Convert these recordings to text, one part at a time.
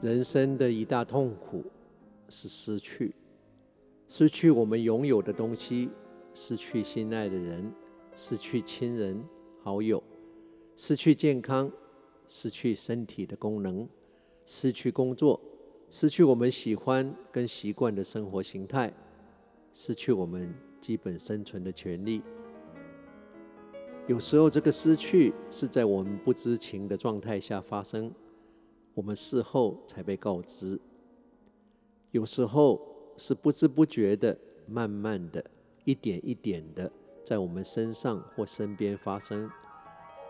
人生的一大痛苦是失去，失去我们拥有的东西，失去心爱的人，失去亲人好友，失去健康，失去身体的功能，失去工作，失去我们喜欢跟习惯的生活形态，失去我们基本生存的权利。有时候，这个失去是在我们不知情的状态下发生。我们事后才被告知，有时候是不知不觉的、慢慢的、一点一点的，在我们身上或身边发生，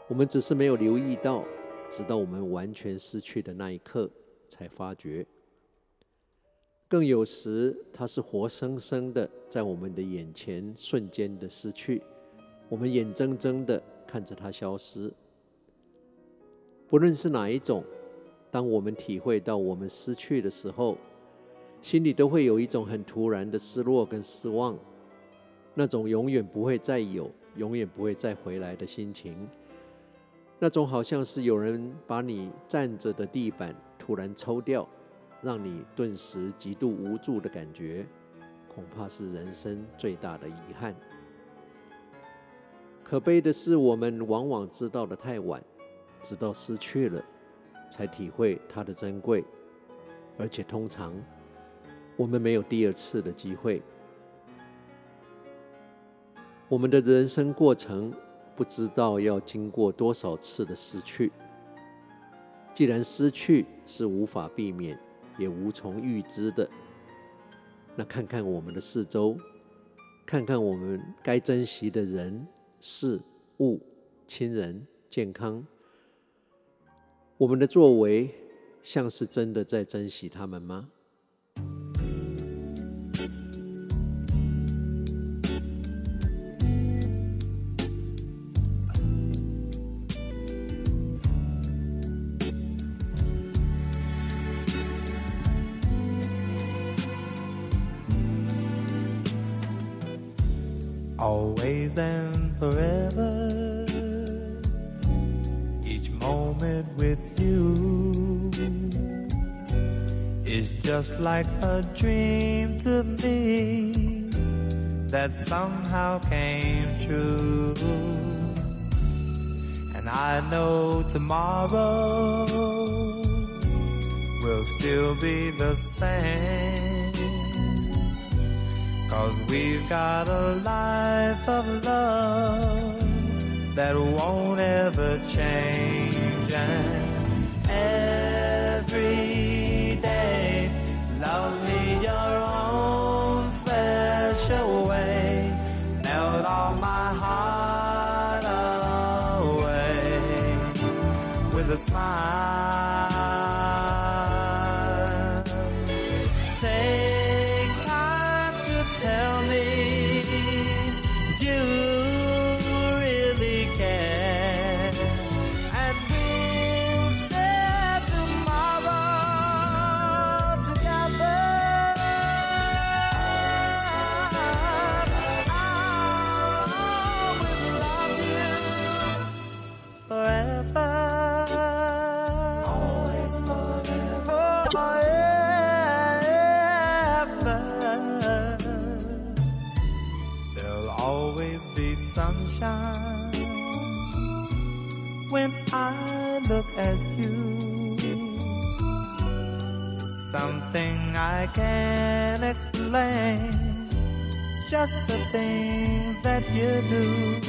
我们只是没有留意到，直到我们完全失去的那一刻才发觉。更有时，它是活生生的在我们的眼前瞬间的失去，我们眼睁睁的看着它消失。不论是哪一种。当我们体会到我们失去的时候，心里都会有一种很突然的失落跟失望，那种永远不会再有、永远不会再回来的心情，那种好像是有人把你站着的地板突然抽掉，让你顿时极度无助的感觉，恐怕是人生最大的遗憾。可悲的是，我们往往知道的太晚，直到失去了。才体会它的珍贵，而且通常我们没有第二次的机会。我们的人生过程不知道要经过多少次的失去。既然失去是无法避免，也无从预知的，那看看我们的四周，看看我们该珍惜的人、事物、亲人、健康。我们的作为像是真的在珍惜他们吗？Always and forever. Moment with you is just like a dream to me that somehow came true. And I know tomorrow will still be the same. Cause we've got a life of love that won't ever change. And sunshine when I look at you. Something I can't explain, just the things that you do.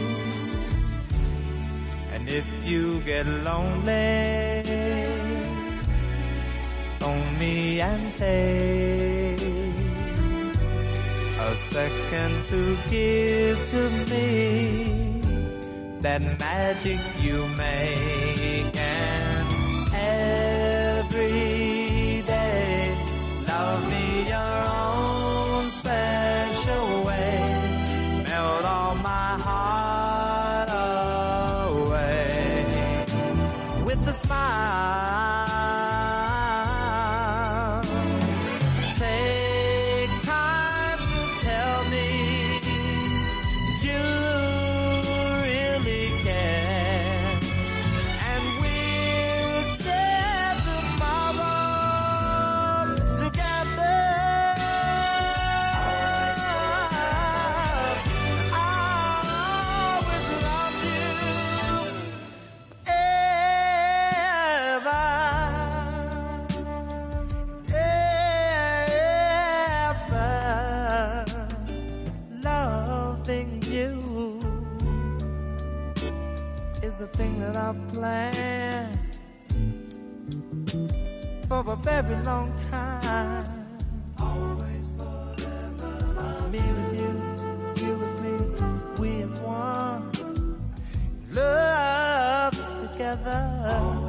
And if you get lonely, phone me and take a second to give to me that magic you make. And every day love me your own special way. Melt all my heart a thing that I've planned for a very long time. Always forever. Me with you, you with me, we as one. Love together. Always